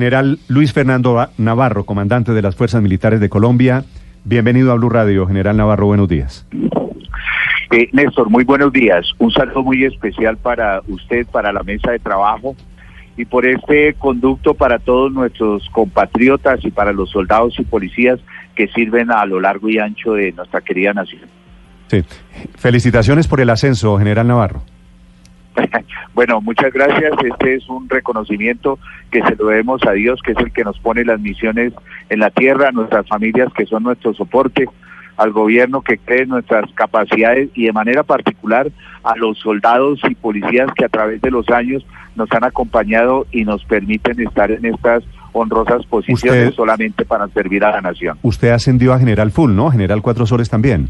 General Luis Fernando Navarro, comandante de las Fuerzas Militares de Colombia. Bienvenido a Blue Radio. General Navarro, buenos días. Eh, Néstor, muy buenos días. Un saludo muy especial para usted, para la mesa de trabajo y por este conducto para todos nuestros compatriotas y para los soldados y policías que sirven a lo largo y ancho de nuestra querida nación. Sí. Felicitaciones por el ascenso, General Navarro. bueno, muchas gracias. Este es un reconocimiento que se lo debemos a Dios, que es el que nos pone las misiones en la tierra, a nuestras familias que son nuestro soporte, al gobierno que cree en nuestras capacidades y de manera particular a los soldados y policías que a través de los años nos han acompañado y nos permiten estar en estas honrosas posiciones Usted- solamente para servir a la nación. Usted ascendió a General Full, ¿no? General Cuatro Soles también.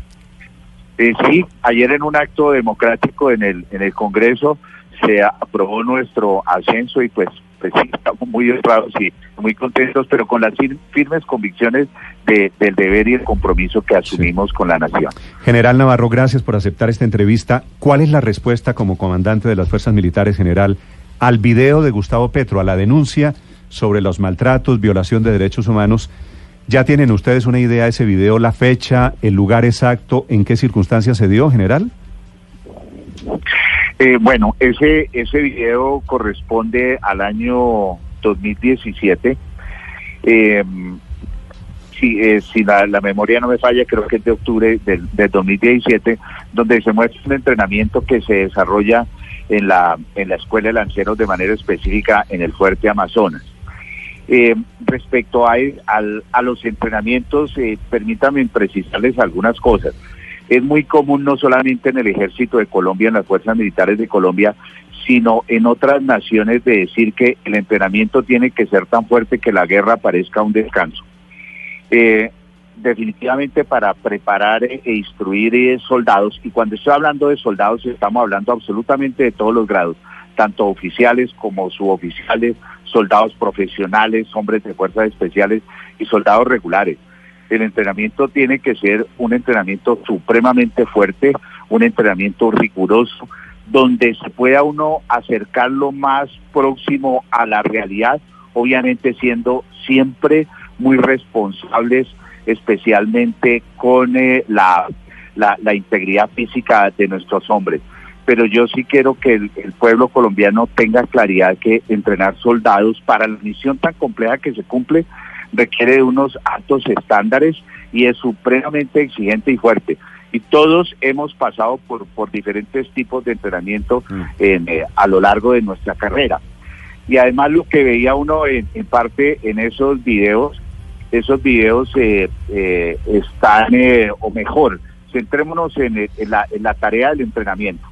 Eh, sí, ayer en un acto democrático en el en el Congreso se aprobó nuestro ascenso y pues pues sí, estamos muy honrados y muy contentos, pero con las fir- firmes convicciones de- del deber y el compromiso que asumimos con la nación. General Navarro, gracias por aceptar esta entrevista. ¿Cuál es la respuesta como comandante de las Fuerzas Militares, general, al video de Gustavo Petro, a la denuncia sobre los maltratos, violación de derechos humanos? ¿Ya tienen ustedes una idea de ese video, la fecha, el lugar exacto, en qué circunstancias se dio, general? Eh, bueno, ese ese video corresponde al año 2017. Eh, si eh, si la, la memoria no me falla, creo que es de octubre del, del 2017, donde se muestra un entrenamiento que se desarrolla en la, en la Escuela de Lanceros de manera específica en el Fuerte Amazonas. Eh, respecto a, al- a los entrenamientos, eh, permítanme precisarles algunas cosas. Es muy común no solamente en el ejército de Colombia, en las fuerzas militares de Colombia, sino en otras naciones de decir que el entrenamiento tiene que ser tan fuerte que la guerra parezca un descanso. Eh, definitivamente para preparar e e instruir eh, soldados, y cuando estoy hablando de soldados estamos hablando absolutamente de todos los grados, tanto oficiales como suboficiales, soldados profesionales, hombres de fuerzas especiales y soldados regulares. El entrenamiento tiene que ser un entrenamiento supremamente fuerte, un entrenamiento riguroso, donde se pueda uno acercar lo más próximo a la realidad, obviamente siendo siempre muy responsables, especialmente con eh, la, la, la integridad física de nuestros hombres. Pero yo sí quiero que el, el pueblo colombiano tenga claridad que entrenar soldados para la misión tan compleja que se cumple requiere de unos altos estándares y es supremamente exigente y fuerte. Y todos hemos pasado por, por diferentes tipos de entrenamiento en, eh, a lo largo de nuestra carrera. Y además lo que veía uno en, en parte en esos videos, esos videos eh, eh, están, eh, o mejor, centrémonos en, el- en la, en la tarea del entrenamiento.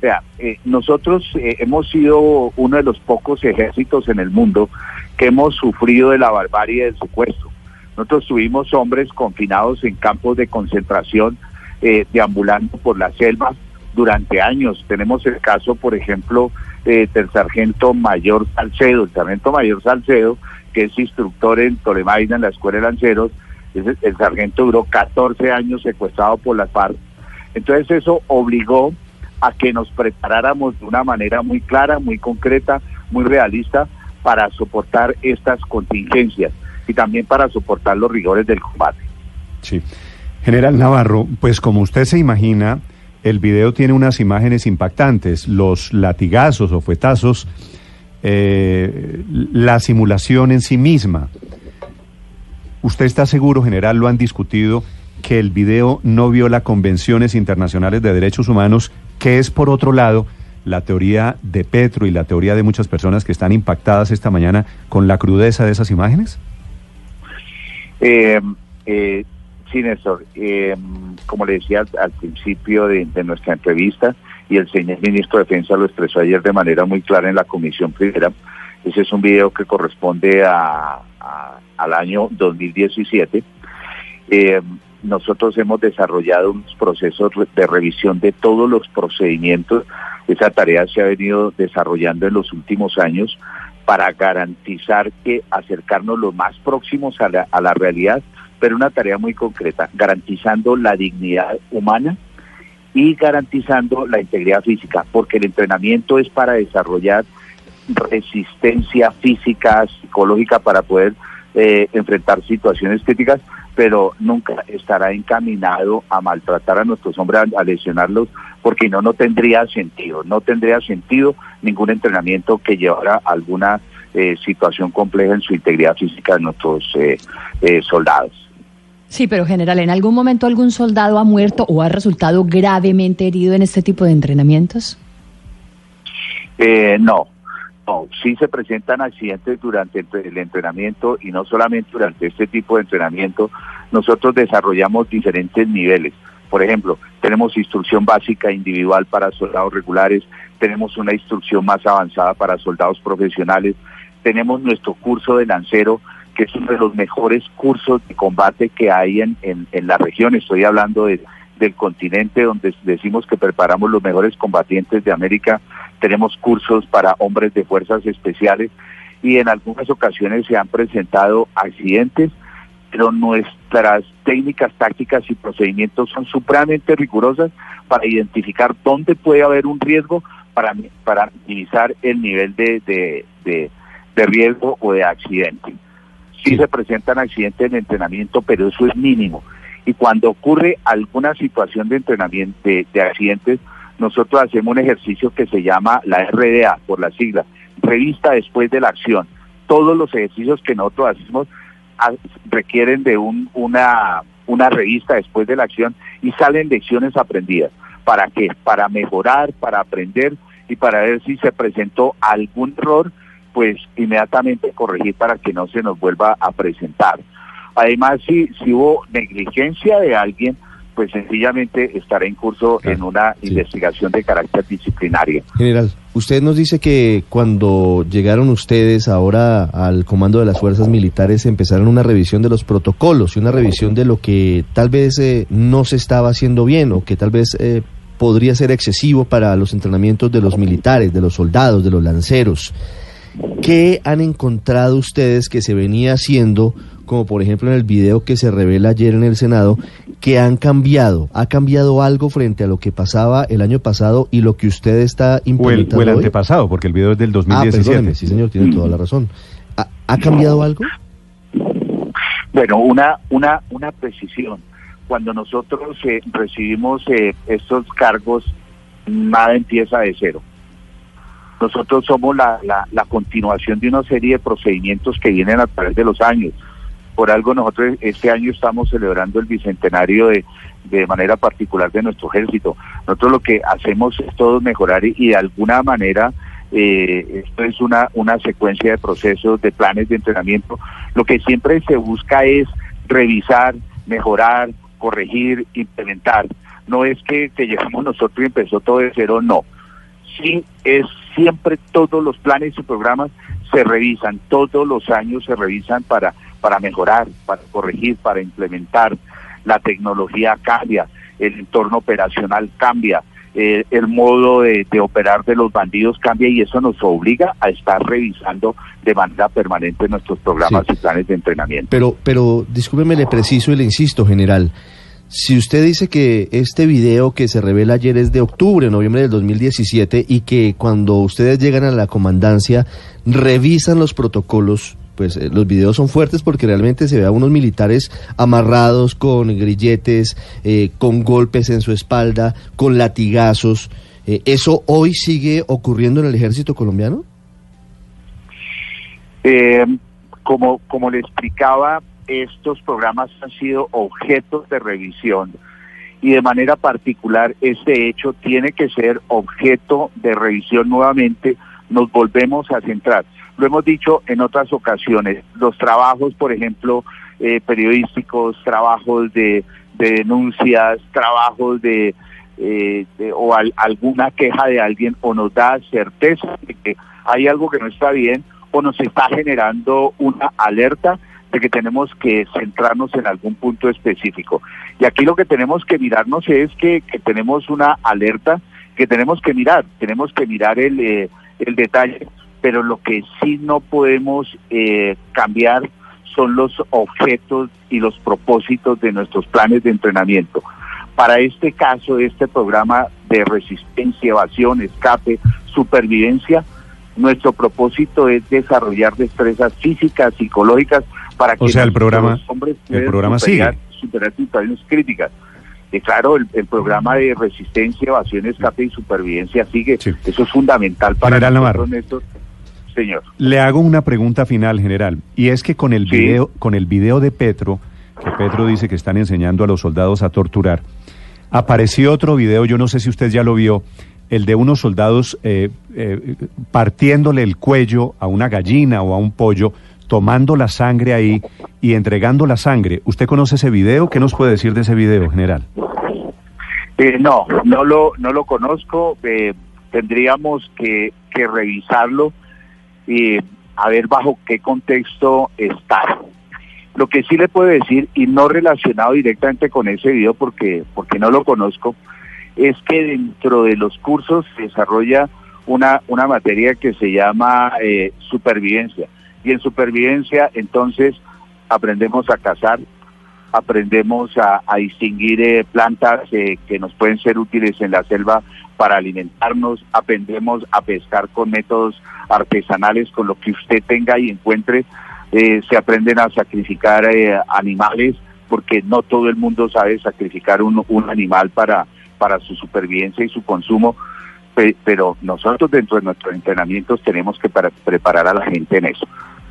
O sea, eh, nosotros eh, hemos sido uno de los pocos ejércitos en el mundo que hemos sufrido de la barbarie del secuestro. Nosotros tuvimos hombres confinados en campos de concentración, eh, deambulando por la selva durante años. Tenemos el caso, por ejemplo, eh, del sargento mayor Salcedo. El sargento mayor Salcedo, que es instructor en Tolemaida, en la Escuela de Lanceros, el sargento duró 14 años secuestrado por las FARC. Entonces eso obligó a que nos preparáramos de una manera muy clara, muy concreta, muy realista para soportar estas contingencias y también para soportar los rigores del combate. Sí. General Navarro, pues como usted se imagina, el video tiene unas imágenes impactantes, los latigazos o fuetazos, eh, la simulación en sí misma. ¿Usted está seguro, general, lo han discutido, que el video no viola convenciones internacionales de derechos humanos, que es, por otro lado, la teoría de Petro y la teoría de muchas personas que están impactadas esta mañana con la crudeza de esas imágenes? Eh, eh, sí, Néstor, eh, como le decía al, principio de, de nuestra entrevista, y el señor ministro de Defensa lo expresó ayer de manera muy clara en la Comisión Primera, Ese es un video que corresponde a, al año 2017. Nosotros hemos desarrollado unos procesos de revisión de todos los procedimientos. Esa tarea se ha venido desarrollando en los últimos años para garantizar que acercarnos lo más próximos a la, a la realidad, pero una tarea muy concreta, garantizando la dignidad humana y garantizando la integridad física, porque el entrenamiento es para desarrollar resistencia física, psicológica para poder eh, enfrentar situaciones críticas, pero nunca estará encaminado a maltratar a nuestros hombres, a, lesionarlos, porque no, no tendría sentido, no tendría sentido ningún entrenamiento que llevara alguna eh, situación compleja en su integridad física de nuestros eh, soldados. Sí, pero general, ¿en algún momento algún soldado ha muerto o ha resultado gravemente herido en este tipo de entrenamientos? no, no, sí se presentan accidentes durante el entrenamiento y no solamente durante este tipo de entrenamiento, nosotros desarrollamos diferentes niveles. Por ejemplo, tenemos instrucción básica individual para soldados regulares, tenemos una instrucción más avanzada para soldados profesionales, tenemos nuestro curso de lancero, que es uno de los mejores cursos de combate que hay en, en, la región. Estoy hablando de, del continente donde decimos que preparamos los mejores combatientes de América tenemos cursos para hombres de fuerzas especiales y en algunas ocasiones se han presentado accidentes, pero nuestras técnicas, tácticas y procedimientos son supremamente rigurosas para identificar dónde puede haber un riesgo para, para minimizar el nivel de, de, de, riesgo o de accidente. Sí, se presentan accidentes en entrenamiento, pero eso es mínimo. Y cuando ocurre alguna situación de entrenamiento, de accidentes, nosotros hacemos un ejercicio que se llama la RDA, por la sigla, revista después de la acción. Todos los ejercicios que nosotros hacemos ah, requieren de un, una, una revista después de la acción y salen lecciones aprendidas. ¿Para qué? Para mejorar, para aprender y para ver si se presentó algún error, pues inmediatamente corregir para que no se nos vuelva a presentar. Además, si, si hubo negligencia de alguien, pues sencillamente estará en curso en una investigación de carácter disciplinario. General, usted nos dice que cuando llegaron ustedes ahora al comando de las fuerzas militares empezaron una revisión de los protocolos y una revisión de lo que tal vez eh, no se estaba haciendo bien o que tal vez eh, podría ser excesivo para los entrenamientos de los militares, de los soldados, de los lanceros. ¿Qué han encontrado ustedes que se venía haciendo, como por ejemplo en el video que se revela ayer en el Senado, que han cambiado? ¿Ha cambiado algo frente a lo que pasaba el año pasado y lo que usted está implementando O el, antepasado, porque el video es del 2017. Ah, sí señor, tiene toda la razón. ¿Ha, cambiado algo? Bueno, una, una, una precisión. Cuando nosotros eh, recibimos eh, estos cargos, nada empieza de cero. Nosotros somos la, la, continuación de una serie de procedimientos que vienen a través de los años por algo nosotros este año estamos celebrando el bicentenario de, de manera particular de nuestro ejército. Nosotros lo que hacemos es todo mejorar y, de alguna manera eh, esto es una, una secuencia de procesos, de planes de entrenamiento. Lo que siempre se busca es revisar, mejorar, corregir, implementar. No es que, que llegamos nosotros y empezó todo de cero, no. Sí, es siempre todos los planes y programas se revisan, todos los años se revisan para para mejorar, para corregir, para implementar. La tecnología cambia, el entorno operacional cambia, eh, el modo de, operar de los bandidos cambia y eso nos obliga a estar revisando de manera permanente nuestros programas y planes de entrenamiento. Pero, pero discúlpeme, le preciso y le insisto, general. Si usted dice que este video que se revela ayer es de octubre, noviembre del 2017 y que cuando ustedes llegan a la comandancia revisan los protocolos, pues eh, los videos son fuertes porque realmente se ve a unos militares amarrados con grilletes, eh, con golpes en su espalda, con latigazos. Eh, ¿Eso hoy sigue ocurriendo en el ejército colombiano? como, como le explicaba, estos programas han sido objetos de revisión y de manera particular este hecho tiene que ser objeto de revisión nuevamente. Nos volvemos a centrar lo hemos dicho en otras ocasiones, los trabajos, por ejemplo, eh, periodísticos, trabajos de, denuncias, trabajos de, eh, o alguna queja de alguien o nos da certeza de que hay algo que no está bien o nos está generando una alerta de que tenemos que centrarnos en algún punto específico. Y aquí lo que tenemos que mirarnos es que, que tenemos una alerta que tenemos que mirar, tenemos que mirar el, eh, el detalle, pero lo que sí no podemos eh, cambiar son los objetos y los propósitos de nuestros planes de entrenamiento. Para este caso, este programa de resistencia, evasión, escape, supervivencia, nuestro propósito es desarrollar destrezas físicas, psicológicas, para que o sea, el programa, los hombres el puedan programa superar, sigue. superar situaciones críticas. Y claro, el, el programa de resistencia, evasión, escape y supervivencia sigue. Sí. Eso es fundamental para General nosotros, Navarro. Néstor. Señor. Le hago una pregunta final, general, y es que con el Sí. video, con el video de Petro, que Petro dice que están enseñando a los soldados a torturar, apareció otro video, yo no sé si usted ya lo vio, el de unos soldados eh, eh, partiéndole el cuello a una gallina o a un pollo, tomando la sangre ahí y entregando la sangre. ¿Usted conoce ese video? ¿Qué nos puede decir de ese video, general? Eh, no, no lo, no lo conozco. eh, tendríamos que, que revisarlo y a ver bajo qué contexto está. Lo que sí le puedo decir, y no relacionado directamente con ese video porque, porque no lo conozco, es que dentro de los cursos se desarrolla una, una materia que se llama eh, supervivencia. Y en supervivencia entonces aprendemos a cazar, aprendemos a, distinguir eh, plantas eh, que nos pueden ser útiles en la selva para alimentarnos, aprendemos a pescar con métodos artesanales, con lo que usted tenga y encuentre, eh, se aprenden a sacrificar eh, animales, porque no todo el mundo sabe sacrificar un, animal para, para su supervivencia y su consumo, pe- pero nosotros dentro de nuestros entrenamientos tenemos que para- preparar a la gente en eso.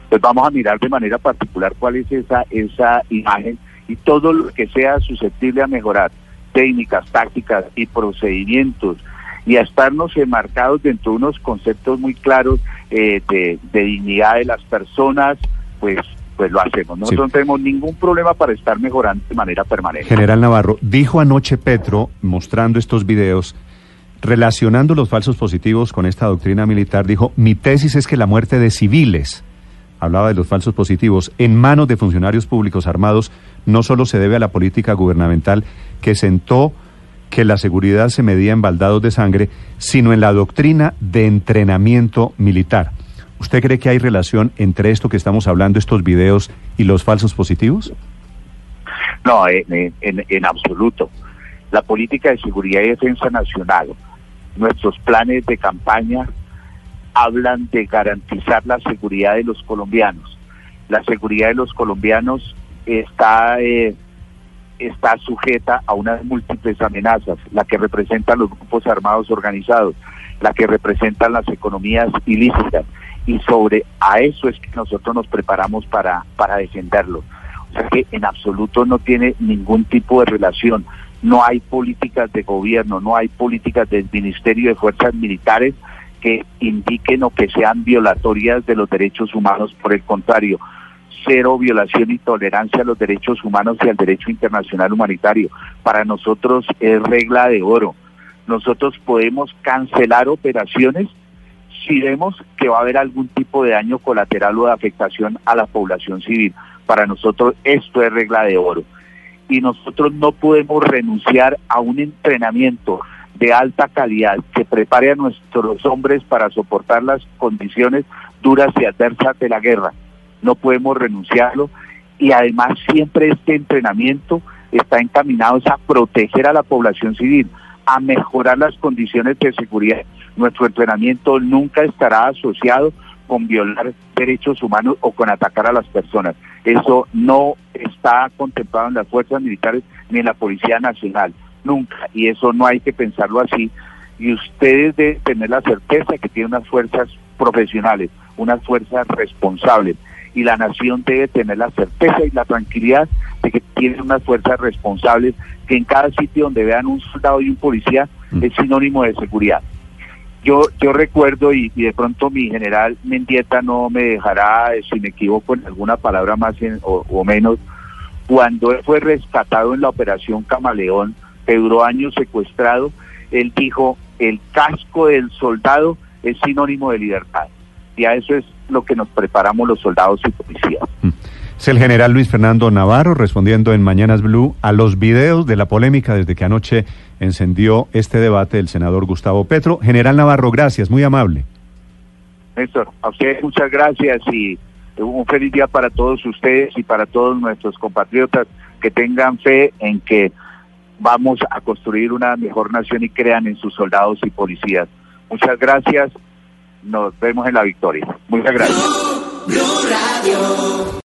Pues vamos a mirar de manera particular cuál es esa, esa imagen y todo lo que sea susceptible a mejorar, técnicas, tácticas y procedimientos, y a estarnos enmarcados dentro de unos conceptos muy claros eh, de, de dignidad de las personas, pues, pues lo hacemos. Nosotros no tenemos ningún problema para estar mejorando de manera permanente. General Navarro, dijo anoche Petro, mostrando estos videos, relacionando los falsos positivos con esta doctrina militar, dijo, mi tesis es que la muerte de civiles, hablaba de los falsos positivos, en manos de funcionarios públicos armados, no solo se debe a la política gubernamental que sentó que la seguridad se medía en baldados de sangre, sino en la doctrina de entrenamiento militar. ¿Usted cree que hay relación entre esto que estamos hablando, estos videos, y los falsos positivos? No, en, absoluto. La política de seguridad y defensa nacional, nuestros planes de campaña hablan de garantizar la seguridad de los colombianos. La seguridad de los colombianos está, eh, está sujeta a unas múltiples amenazas, la que representan los grupos armados organizados, la que representan las economías ilícitas. Y sobre a eso es que nosotros nos preparamos para, para defenderlo. O sea que en absoluto no tiene ningún tipo de relación. No hay políticas de gobierno, no hay políticas del Ministerio de Fuerzas Militares que indiquen o que sean violatorias de los derechos humanos. Por el contrario, cero violación y tolerancia a los derechos humanos y al derecho internacional humanitario. Para nosotros es regla de oro. Nosotros podemos cancelar operaciones si vemos que va a haber algún tipo de daño colateral o de afectación a la población civil. Para nosotros esto es regla de oro. Y nosotros no podemos renunciar a un entrenamiento de alta calidad que prepare a nuestros hombres para soportar las condiciones duras y adversas de la guerra. No podemos renunciarlo y además siempre este entrenamiento está encaminado a proteger a la población civil, a mejorar las condiciones de seguridad. Nuestro entrenamiento nunca estará asociado con violar derechos humanos o con atacar a las personas. Eso no está contemplado en las fuerzas militares ni en la Policía Nacional, nunca. Y eso no hay que pensarlo así. Y ustedes deben tener la certeza que tienen unas fuerzas profesionales, unas fuerzas responsables. Y la nación debe tener la certeza y la tranquilidad de que tienen unas fuerzas responsables que en cada sitio donde vean un soldado y un policía es sinónimo de seguridad yo yo recuerdo y, y de pronto mi general Mendieta no me dejará eh, si me equivoco en alguna palabra más en- o, o menos cuando él fue rescatado en la operación Camaleón que duró años secuestrado él dijo el casco del soldado es sinónimo de libertad Y a eso es lo que nos preparamos los soldados y policías. Mm. Es el general Luis Fernando Navarro respondiendo en Mañanas Blue a los videos de la polémica desde que anoche encendió este debate el senador Gustavo Petro. General Navarro, gracias, muy amable. Néstor, a ustedes muchas gracias y un feliz día para todos ustedes y para todos nuestros compatriotas que tengan fe en que vamos a construir una mejor nación y crean en sus soldados y policías. Muchas gracias, nos vemos en la victoria. Muchas gracias.